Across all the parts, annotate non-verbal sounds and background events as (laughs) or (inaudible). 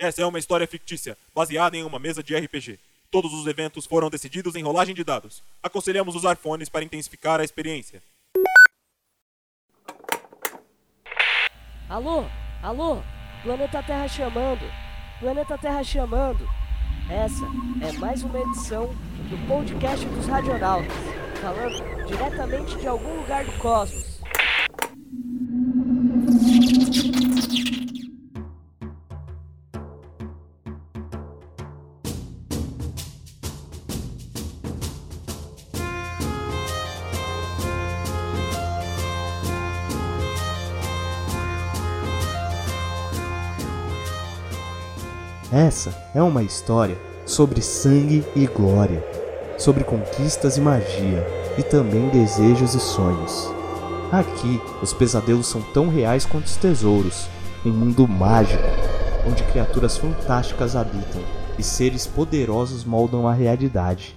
Essa é uma história fictícia, baseada em uma mesa de RPG. Todos os eventos foram decididos em rolagem de dados. Aconselhamos usar fones para intensificar a experiência. Alô? Alô? Planeta Terra chamando. Planeta Terra chamando. Essa é mais uma edição do podcast dos Radionautas, falando diretamente de algum lugar do cosmos. Essa é uma história sobre sangue e glória, sobre conquistas e magia, e também desejos e sonhos. Aqui, os pesadelos são tão reais quanto os tesouros, um mundo mágico, onde criaturas fantásticas habitam e seres poderosos moldam a realidade.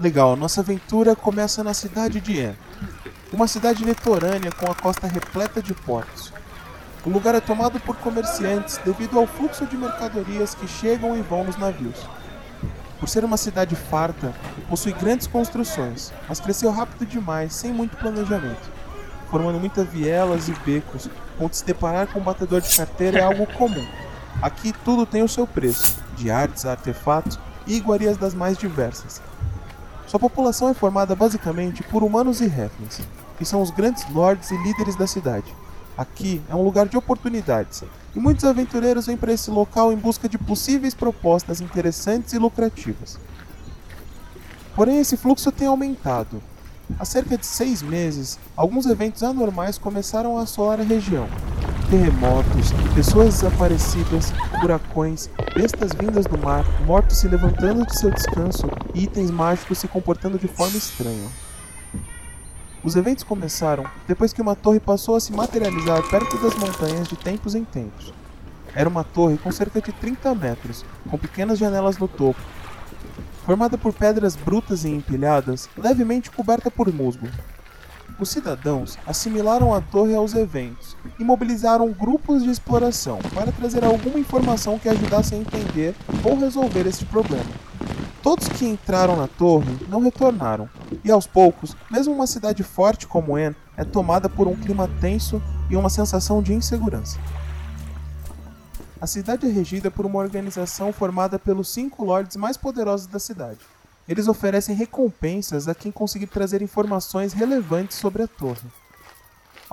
Legal, nossa aventura começa na cidade de En, uma cidade litorânea com a costa repleta de portos. O lugar é tomado por comerciantes devido ao fluxo de mercadorias que chegam e vão nos navios. Por ser uma cidade farta, possui grandes construções, mas cresceu rápido demais, sem muito planejamento, formando muitas vielas e becos, onde se deparar com um batedor de carteira é algo (laughs) comum. Aqui tudo tem o seu preço, de artes a artefatos e iguarias das mais diversas. Sua população é formada basicamente por humanos e halflings, que são os grandes lords e líderes da cidade. Aqui é um lugar de oportunidades, e muitos aventureiros vêm para esse local em busca de possíveis propostas interessantes e lucrativas. Porém, esse fluxo tem aumentado. Há cerca de seis meses, alguns eventos anormais começaram a assolar a região. Terremotos, pessoas desaparecidas, furacões, bestas vindas do mar, mortos se levantando de seu descanso e itens mágicos se comportando de forma estranha. Os eventos começaram depois que uma torre passou a se materializar perto das montanhas de tempos em tempos. Era uma torre com cerca de 30 metros, com pequenas janelas no topo, formada por pedras brutas e empilhadas, levemente coberta por musgo. Os cidadãos assimilaram a torre aos eventos e mobilizaram grupos de exploração para trazer alguma informação que ajudasse a entender ou resolver este problema. Todos que entraram na torre não retornaram, e aos poucos, mesmo uma cidade forte como En é tomada por um clima tenso e uma sensação de insegurança. A cidade é regida por uma organização formada pelos cinco lords mais poderosos da cidade. Eles oferecem recompensas a quem conseguir trazer informações relevantes sobre a torre.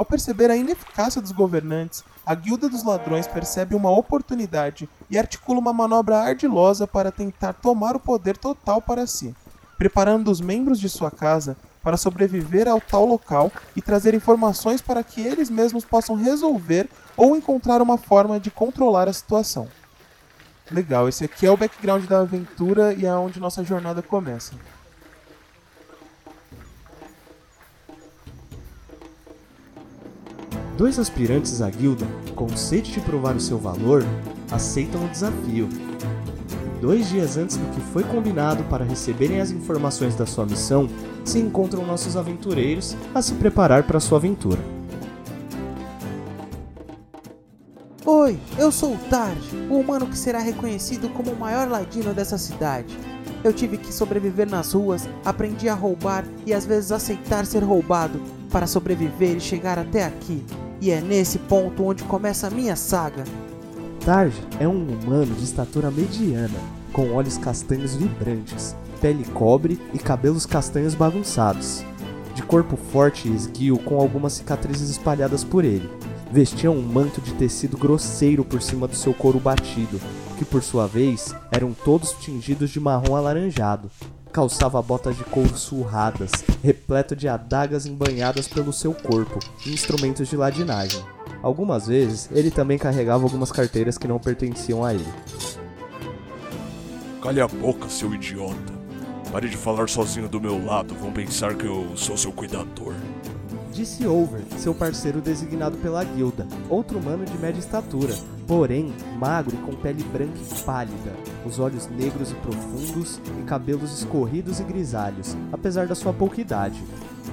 Ao perceber a ineficácia dos governantes, a Guilda dos Ladrões percebe uma oportunidade e articula uma manobra ardilosa para tentar tomar o poder total para si, preparando os membros de sua casa para sobreviver ao tal local e trazer informações para que eles mesmos possam resolver ou encontrar uma forma de controlar a situação. Legal, esse aqui é o background da aventura e é onde nossa jornada começa. Dois aspirantes à guilda, com sede de provar o seu valor, aceitam o desafio. Dois dias antes do que foi combinado para receberem as informações da sua missão, se encontram nossos aventureiros a se preparar para sua aventura. Oi, eu sou o Tard, o humano que será reconhecido como o maior ladino dessa cidade. Eu tive que sobreviver nas ruas, aprendi a roubar e às vezes aceitar ser roubado para sobreviver e chegar até aqui. E é nesse ponto onde começa a minha saga. Tarj é um humano de estatura mediana, com olhos castanhos vibrantes, pele cobre e cabelos castanhos bagunçados. De corpo forte e esguio com algumas cicatrizes espalhadas por ele. Vestia um manto de tecido grosseiro por cima do seu couro batido, que por sua vez eram todos tingidos de marrom alaranjado. Calçava botas de couro surradas, repleto de adagas embanhadas pelo seu corpo e instrumentos de ladinagem. Algumas vezes, ele também carregava algumas carteiras que não pertenciam a ele. Cale a boca, seu idiota. Pare de falar sozinho do meu lado, vão pensar que eu sou seu cuidador. Disse Over, seu parceiro designado pela guilda, outro humano de média estatura, porém magro e com pele branca e pálida, os olhos negros e profundos e cabelos escorridos e grisalhos, apesar da sua pouca idade.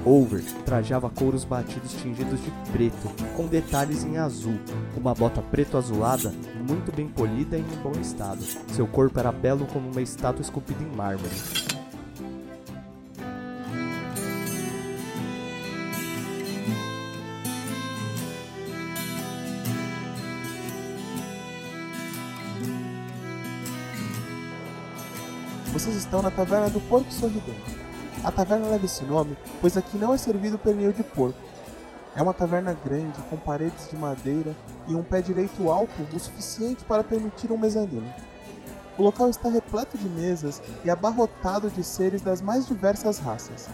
Over trajava couros batidos tingidos de preto, com detalhes em azul, uma bota preto-azulada muito bem polida e em bom estado. Seu corpo era belo como uma estátua esculpida em mármore. Vocês estão na taverna do Porco Sorridente. A taverna leva esse nome, pois aqui não é servido pernil de porco. É uma taverna grande, com paredes de madeira e um pé direito alto o suficiente para permitir um mezanino. O local está repleto de mesas e abarrotado de seres das mais diversas raças.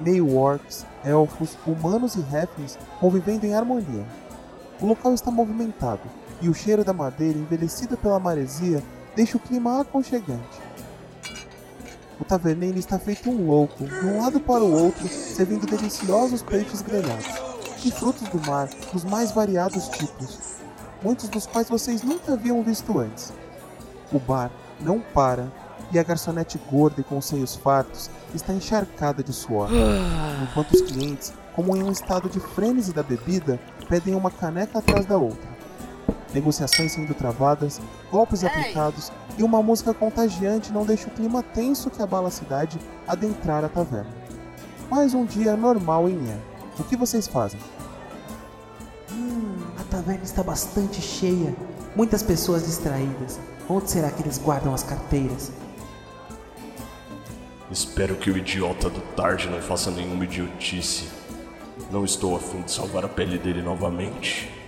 Meio orcs, elfos, humanos e répteis convivendo em harmonia. O local está movimentado e o cheiro da madeira envelhecida pela maresia deixa o clima aconchegante. O taverneiro está feito um louco, de um lado para o outro, servindo deliciosos peixes grelhados e frutos do mar dos mais variados tipos, muitos dos quais vocês nunca haviam visto antes. O bar não para e a garçonete gorda e com seios fartos está encharcada de suor, enquanto os clientes, como em um estado de frênese da bebida, pedem uma caneca atrás da outra. Negociações sendo travadas, golpes aplicados e uma música contagiante não deixa o clima tenso que abala a cidade adentrar a taverna. Mais um dia normal em Nier. O que vocês fazem? Hum, a taverna está bastante cheia. Muitas pessoas distraídas. Onde será que eles guardam as carteiras? Espero que o idiota do Tarde não faça nenhuma idiotice. Não estou a fim de salvar a pele dele novamente.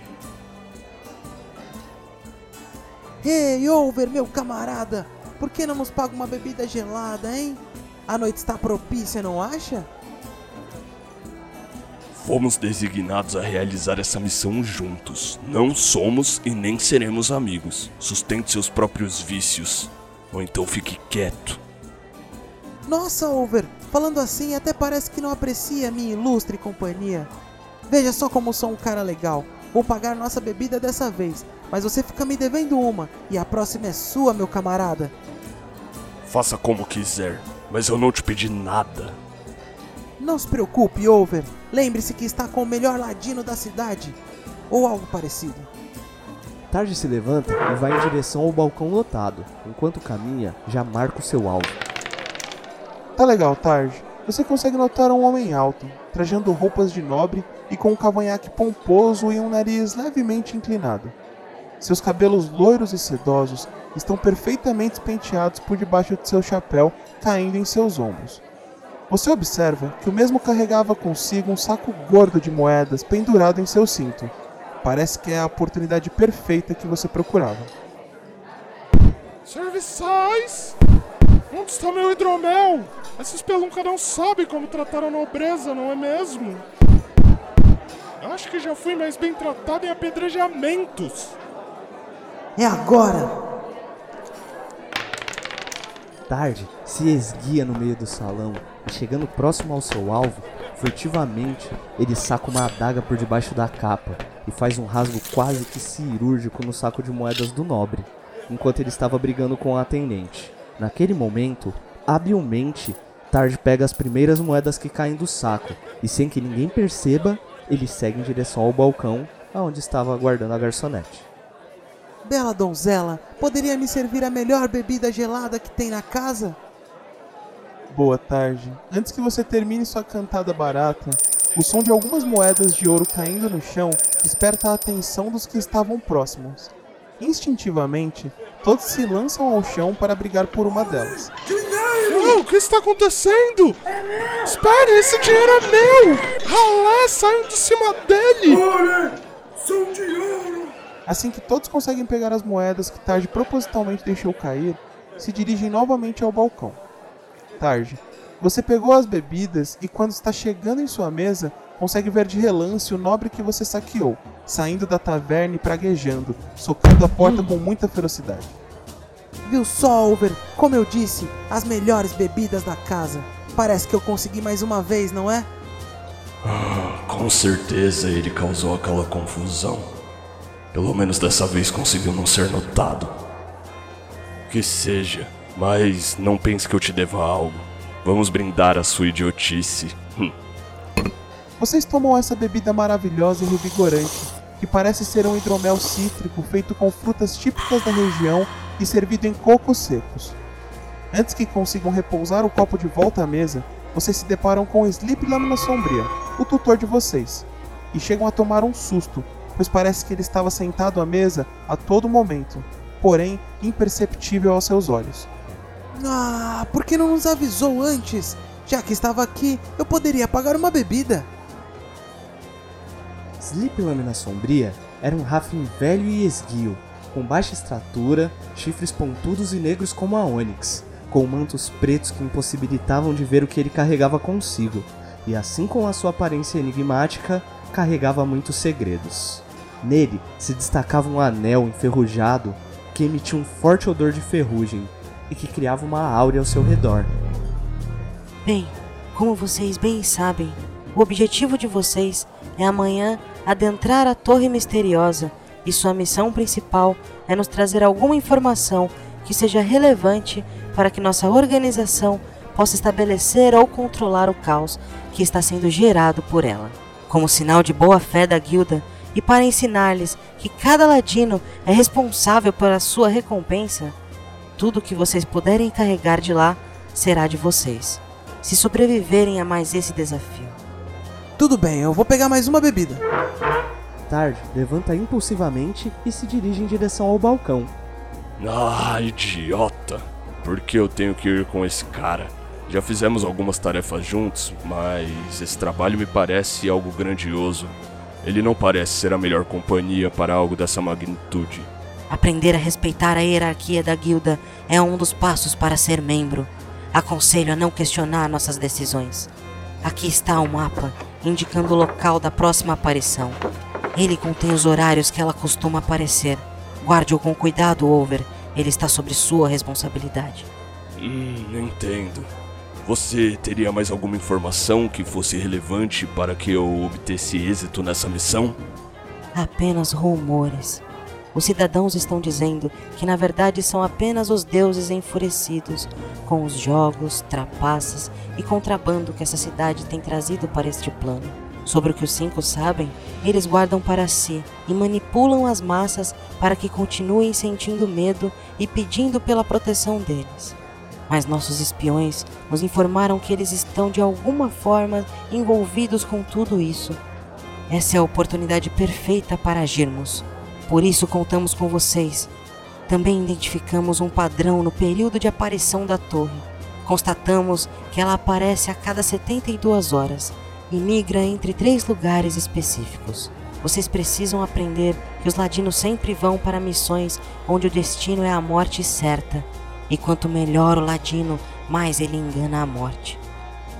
Ei, Over, meu camarada! Por que não nos paga uma bebida gelada, hein? A noite está propícia, não acha? Fomos designados a realizar essa missão juntos. Não somos e nem seremos amigos. Sustente seus próprios vícios. Ou então fique quieto. Nossa, Over, falando assim até parece que não aprecia minha ilustre companhia. Veja só como sou um cara legal. Vou pagar nossa bebida dessa vez, mas você fica me devendo uma, e a próxima é sua, meu camarada. Faça como quiser, mas eu não te pedi nada. Não se preocupe, Over. Lembre-se que está com o melhor ladino da cidade. Ou algo parecido. Tarde se levanta e vai em direção ao balcão lotado. Enquanto caminha, já marca o seu alvo. Tá legal, Tarde. Você consegue notar um homem alto, trajando roupas de nobre e com um cavanhaque pomposo e um nariz levemente inclinado. Seus cabelos loiros e sedosos estão perfeitamente penteados por debaixo de seu chapéu, caindo em seus ombros. Você observa que o mesmo carregava consigo um saco gordo de moedas pendurado em seu cinto. Parece que é a oportunidade perfeita que você procurava. Serviçais! Onde está meu hidromel? Essa espelunca não sabe como tratar a nobreza, não é mesmo? Acho que já fui mais bem tratado em apedrejamentos. É agora! Tarde se esguia no meio do salão e, chegando próximo ao seu alvo, furtivamente ele saca uma adaga por debaixo da capa e faz um rasgo quase que cirúrgico no saco de moedas do nobre, enquanto ele estava brigando com a atendente. Naquele momento, habilmente, Tarde pega as primeiras moedas que caem do saco e, sem que ninguém perceba, ele segue em direção ao balcão aonde estava aguardando a garçonete. Bela donzela, poderia me servir a melhor bebida gelada que tem na casa? Boa tarde. Antes que você termine sua cantada barata, o som de algumas moedas de ouro caindo no chão desperta a atenção dos que estavam próximos. Instintivamente, todos se lançam ao chão para brigar por uma delas. Oh, o que está acontecendo? Espere, esse dinheiro é meu! Ralé, saiam de cima dele! Assim que todos conseguem pegar as moedas que Tarde propositalmente deixou cair, se dirigem novamente ao balcão. Tarde, você pegou as bebidas e quando está chegando em sua mesa, consegue ver de relance o nobre que você saqueou, saindo da taverna e praguejando, socando a porta com muita ferocidade. Viu só, Over? Como eu disse, as melhores bebidas da casa. Parece que eu consegui mais uma vez, não é? Com certeza ele causou aquela confusão. Pelo menos dessa vez conseguiu não ser notado. Que seja, mas não pense que eu te deva algo. Vamos brindar a sua idiotice. Hum. Vocês tomam essa bebida maravilhosa e revigorante, que parece ser um hidromel cítrico feito com frutas típicas da região e servido em cocos secos. Antes que consigam repousar o copo de volta à mesa, vocês se deparam com Sleep Lâmina Sombria, o tutor de vocês, e chegam a tomar um susto, pois parece que ele estava sentado à mesa a todo momento, porém imperceptível aos seus olhos. Ah, por que não nos avisou antes? Já que estava aqui, eu poderia pagar uma bebida. Sleep Lâmina Sombria era um Rafin velho e esguio, com baixa estatura, chifres pontudos e negros como a Onyx, com mantos pretos que impossibilitavam de ver o que ele carregava consigo, e assim com a sua aparência enigmática, carregava muitos segredos. Nele se destacava um anel enferrujado que emitia um forte odor de ferrugem e que criava uma áurea ao seu redor. Bem, como vocês bem sabem, o objetivo de vocês é amanhã adentrar a Torre Misteriosa e sua missão principal é nos trazer alguma informação que seja relevante para que nossa organização possa estabelecer ou controlar o caos que está sendo gerado por ela. Como sinal de boa fé da guilda e para ensinar-lhes que cada ladino é responsável pela sua recompensa, tudo que vocês puderem carregar de lá será de vocês, se sobreviverem a mais esse desafio. Tudo bem, eu vou pegar mais uma bebida. Tarde levanta impulsivamente e se dirige em direção ao balcão. Ah, idiota! Por que eu tenho que ir com esse cara? Já fizemos algumas tarefas juntos, mas esse trabalho me parece algo grandioso. Ele não parece ser a melhor companhia para algo dessa magnitude. Aprender a respeitar a hierarquia da guilda é um dos passos para ser membro. Aconselho a não questionar nossas decisões. Aqui está o mapa, indicando o local da próxima aparição. Ele contém os horários que ela costuma aparecer. Guarde-o com cuidado, Over. Ele está sob sua responsabilidade. Hum, entendo. Você teria mais alguma informação que fosse relevante para que eu obtesse êxito nessa missão? Apenas rumores. Os cidadãos estão dizendo que na verdade são apenas os deuses enfurecidos com os jogos, trapaças e contrabando que essa cidade tem trazido para este plano. Sobre o que os cinco sabem, eles guardam para si e manipulam as massas para que continuem sentindo medo e pedindo pela proteção deles. Mas nossos espiões nos informaram que eles estão de alguma forma envolvidos com tudo isso. Essa é a oportunidade perfeita para agirmos. Por isso contamos com vocês. Também identificamos um padrão no período de aparição da torre. Constatamos que ela aparece a cada 72 horas e migra entre três lugares específicos. Vocês precisam aprender que os ladinos sempre vão para missões onde o destino é a morte certa. E quanto melhor o ladino, mais ele engana a morte.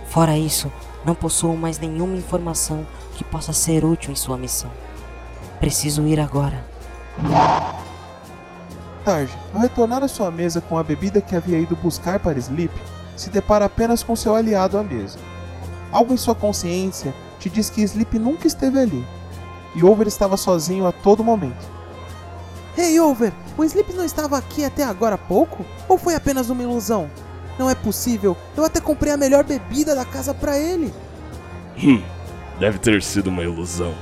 Fora isso, não possuo mais nenhuma informação que possa ser útil em sua missão. Preciso ir agora. Tarde, ao retornar à sua mesa com a bebida que havia ido buscar para Sleep, se depara apenas com seu aliado à mesa. Algo em sua consciência te diz que Sleep nunca esteve ali, e Over estava sozinho a todo momento. Hey, Over, o Sleep não estava aqui até agora há pouco? Ou foi apenas uma ilusão? Não é possível, eu até comprei a melhor bebida da casa para ele. Hum, deve ter sido uma ilusão.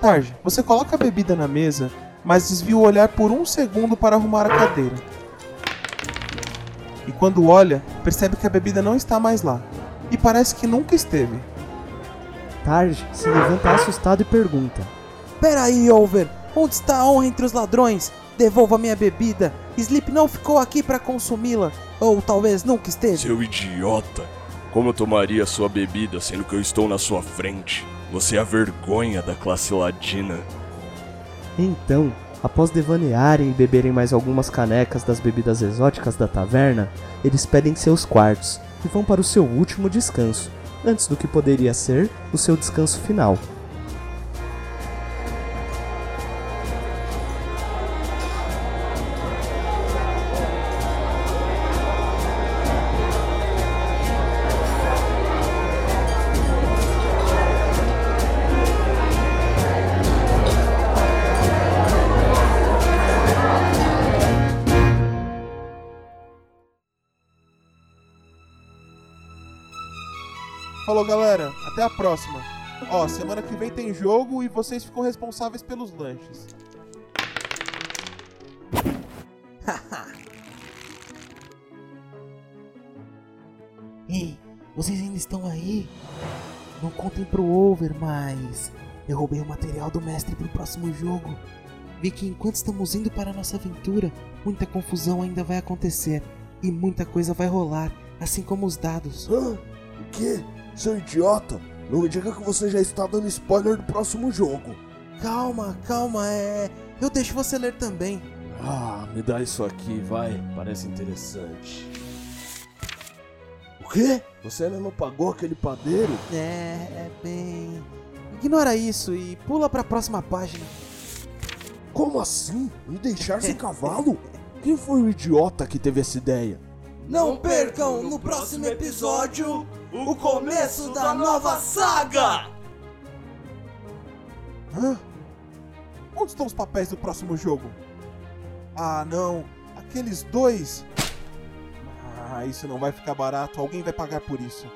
Tarde, você coloca a bebida na mesa, mas desvia o olhar por um segundo para arrumar a cadeira. E quando olha, percebe que a bebida não está mais lá. E parece que nunca esteve. Tarde se levanta assustado e pergunta: Pera aí, Over, onde está a honra entre os ladrões? Devolva minha bebida. Sleep não ficou aqui para consumi-la. Ou talvez nunca esteve. Seu idiota! Como eu tomaria sua bebida sendo que eu estou na sua frente? Você é a vergonha da classe ladina. Então, após devanearem e beberem mais algumas canecas das bebidas exóticas da taverna, eles pedem seus quartos e vão para o seu último descanso, antes do que poderia ser o seu descanso final. Falou, galera. Até a próxima. Ó, semana que vem tem jogo e vocês ficam responsáveis pelos lanches. (laughs) Ei, vocês ainda estão aí? Não contem pro over, mas eu roubei o material do mestre pro próximo jogo. Vi que enquanto estamos indo para a nossa aventura, muita confusão ainda vai acontecer e muita coisa vai rolar, assim como os dados. Hã? (gasps) O quê? Seu idiota? Não me diga que você já está dando spoiler do próximo jogo. Calma, calma, é. Eu deixo você ler também. Ah, me dá isso aqui, vai. Parece interessante. O quê? Você ainda não pagou aquele padeiro? É, é bem. Ignora isso e pula para a próxima página. Como assim? Me deixar sem (laughs) cavalo? Quem foi o idiota que teve essa ideia? Não percam no próximo episódio o começo da nova saga! Hã? Onde estão os papéis do próximo jogo? Ah, não. Aqueles dois. Ah, isso não vai ficar barato. Alguém vai pagar por isso.